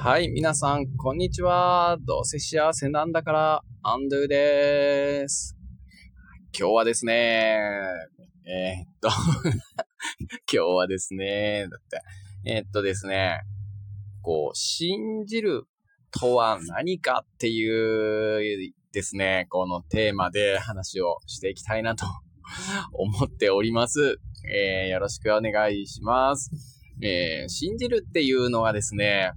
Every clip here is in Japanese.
はい、皆さん、こんにちは。どうせ幸せなんだから、アンドゥです。今日はですね、えー、っと 今日はですね、だって、えー、っとですね、こう、信じるとは何かっていうですね、このテーマで話をしていきたいなと 思っております。えー、よろしくお願いします。えー、信じるっていうのはですね、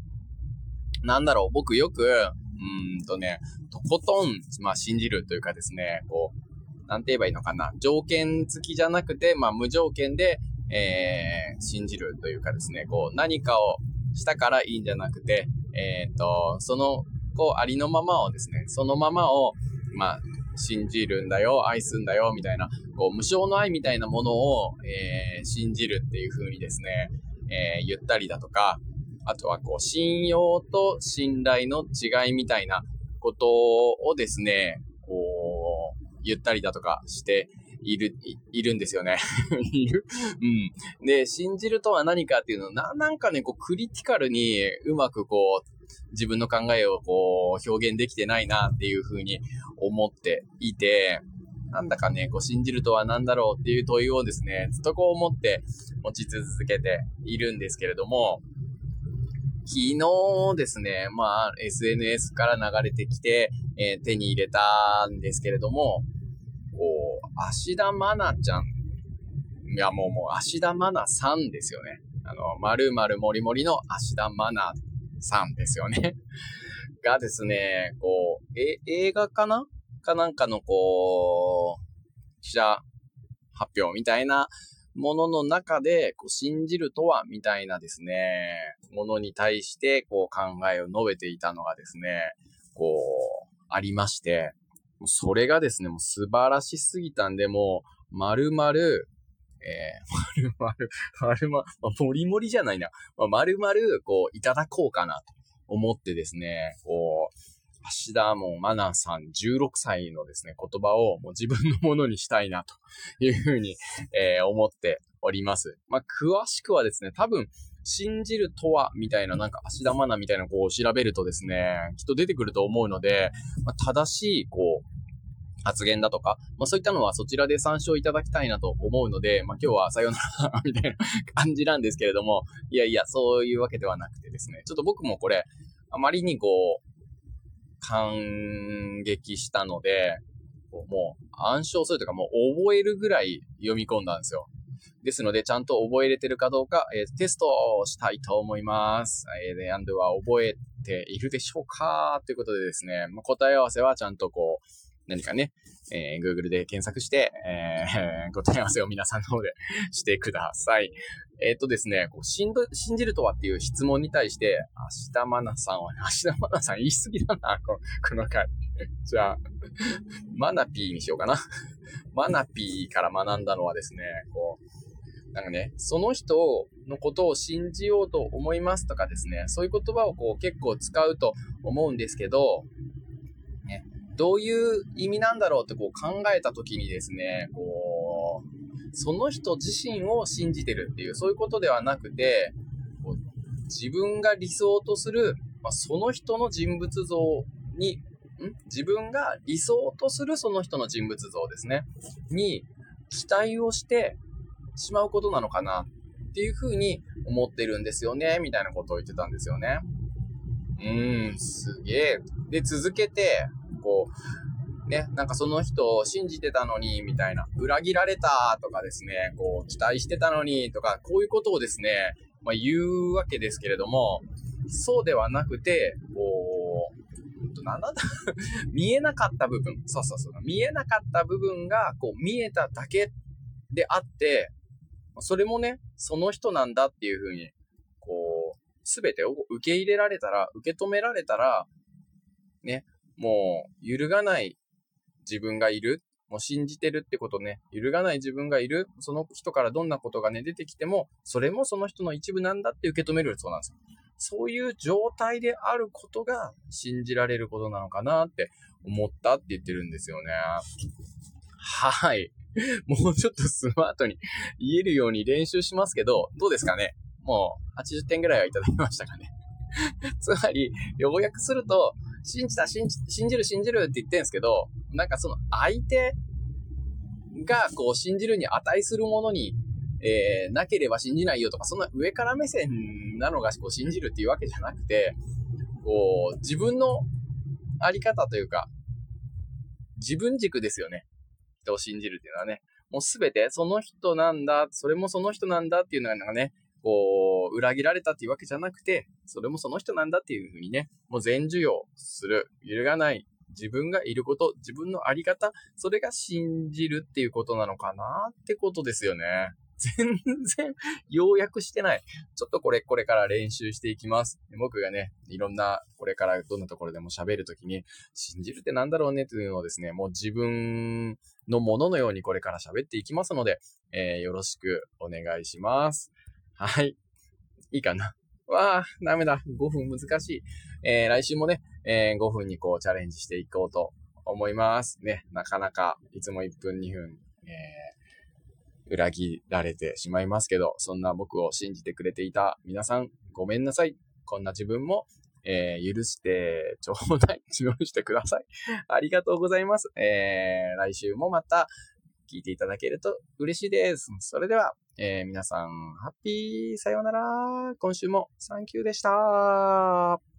なんだろう、僕よく、うんとね、とことん、まあ、信じるというかですね、こう、なんて言えばいいのかな。条件付きじゃなくて、まあ、無条件で、えー、信じるというかですね、こう、何かをしたからいいんじゃなくて、えっ、と、その、こう、ありのままをですね、そのままを、まあ、信じるんだよ、愛すんだよ、みたいな、こう、無償の愛みたいなものを、えー、信じるっていう風にですね、えー、言ったりだとか、あとはこう、信用と信頼の違いみたいなことをですね、こう、言ったりだとかしている、いるんですよね。い るうん。で、信じるとは何かっていうのな、なんかね、こう、クリティカルにうまくこう、自分の考えをこう、表現できてないなっていうふうに思っていて、なんだかね、こう信じるとは何だろうっていう問いをですね、ずっとこう思って持ち続けているんですけれども、昨日ですね、まあ、SNS から流れてきて、えー、手に入れたんですけれども、こう、芦田愛菜ちゃん。いや、もう、もう、芦田愛菜さんですよね。あの、〇〇もりもりの芦田愛菜さんですよね。がですね、こう、え、映画かな？かなんかの、こう、記者発表みたいなものの中で、こう信じるとは、みたいなですね、ものに対して、こう考えを述べていたのがですね、こう、ありまして、それがですね、もう素晴らしすぎたんで、もう、丸々、えー、丸々、丸々、まあ、もりもりじゃないな。まあ、丸々、こう、いただこうかなと思ってですね、こう、橋田門マナさん16歳のですね、言葉をもう自分のものにしたいなというふうに、えー、思っております。まあ、詳しくはですね、多分、信じるとは、みたいな、なんか、芦田愛菜みたいな、こう、調べるとですね、きっと出てくると思うので、まあ、正しい、こう、発言だとか、まあそういったのはそちらで参照いただきたいなと思うので、まあ今日はさようならみたいな感じなんですけれども、いやいや、そういうわけではなくてですね、ちょっと僕もこれ、あまりにこう、感激したので、もう暗唱するというかもう覚えるぐらい読み込んだんですよ。ですので、ちゃんと覚えれてるかどうか、えー、テストをしたいと思います。えー、で、アンドは覚えているでしょうか？ということでですね、まあ、答え合わせはちゃんとこう、何かね、えー、Google で検索して、えー、答え合わせを皆さんの方でしてください。えっ、ー、とですね、こう信信じるとはっていう質問に対して、芦田愛菜さんはね、芦田愛菜さん言い過ぎだな、このこの回。じゃあ、マナピーにしようかな。マナピーから学んだのはですね、こう、なんかね、その人のことを信じようと思いますとかですね、そういう言葉をこう結構使うと思うんですけど、どういう意味なんだろうってこう考えた時にですね、こう、その人自身を信じてるっていう、そういうことではなくて、自分が理想とする、まあ、その人の人物像に、ん？自分が理想とするその人の人物像ですね。に期待をしてしまうことなのかなっていうふうに思ってるんですよね、みたいなことを言ってたんですよね。うーん、すげえ。で、続けて、こう、ね、なんかその人を信じてたのに、みたいな、裏切られたとかですね、こう、期待してたのにとか、こういうことをですね、まあ、言うわけですけれども、そうではなくて、こう、なんだ？見えなかった部分、そうそうそう、見えなかった部分が、こう、見えただけであって、それもね、その人なんだっていうふうに、こう、すべてを受け入れられたら、受け止められたら、ね、もう、揺るがない自分がいる。もう信じてるってことね、揺るがない自分がいる。その人からどんなことがね、出てきても、それもその人の一部なんだって受け止めるそうなんですよ。そういう状態であることが信じられることなのかなって思ったって言ってるんですよね。はい。もうちょっとスマートに言えるように練習しますけど、どうですかねもう80点ぐらいはいただきましたかね つまり、要約すると、信じた、信じ、信じる、信じるって言ってんすけど、なんかその相手がこう信じるに値するものに、えー、なければ信じないよとか、そんな上から目線なのがこう信じるっていうわけじゃなくて、こう、自分のあり方というか、自分軸ですよね。人を信じるっていうのはね。もうすべてその人なんだ、それもその人なんだっていうのがなんかね、こう、裏切られたっていうわけじゃなくて、それもその人なんだっていうふうにね、もう全受容する、揺るがない、自分がいること、自分のあり方、それが信じるっていうことなのかなってことですよね。全然要約してない。ちょっとこれ、これから練習していきます。僕がね、いろんな、これからどんなところでも喋るときに、信じるってなんだろうねっていうのをですね、もう自分のもののようにこれから喋っていきますので、えー、よろしくお願いします。はい。いいかな。わあ、ダメだ。5分難しい。えー、来週もね、えー、5分にこうチャレンジしていこうと思います。ね、なかなかいつも1分2分、え裏切られてしまいますけど、そんな僕を信じてくれていた皆さん、ごめんなさい。こんな自分も、えー、許してちょうだい。許してください。ありがとうございます。えー、来週もまた聞いていただけると嬉しいです。それでは、えー、皆さん、ハッピーさようなら。今週もサンキューでした。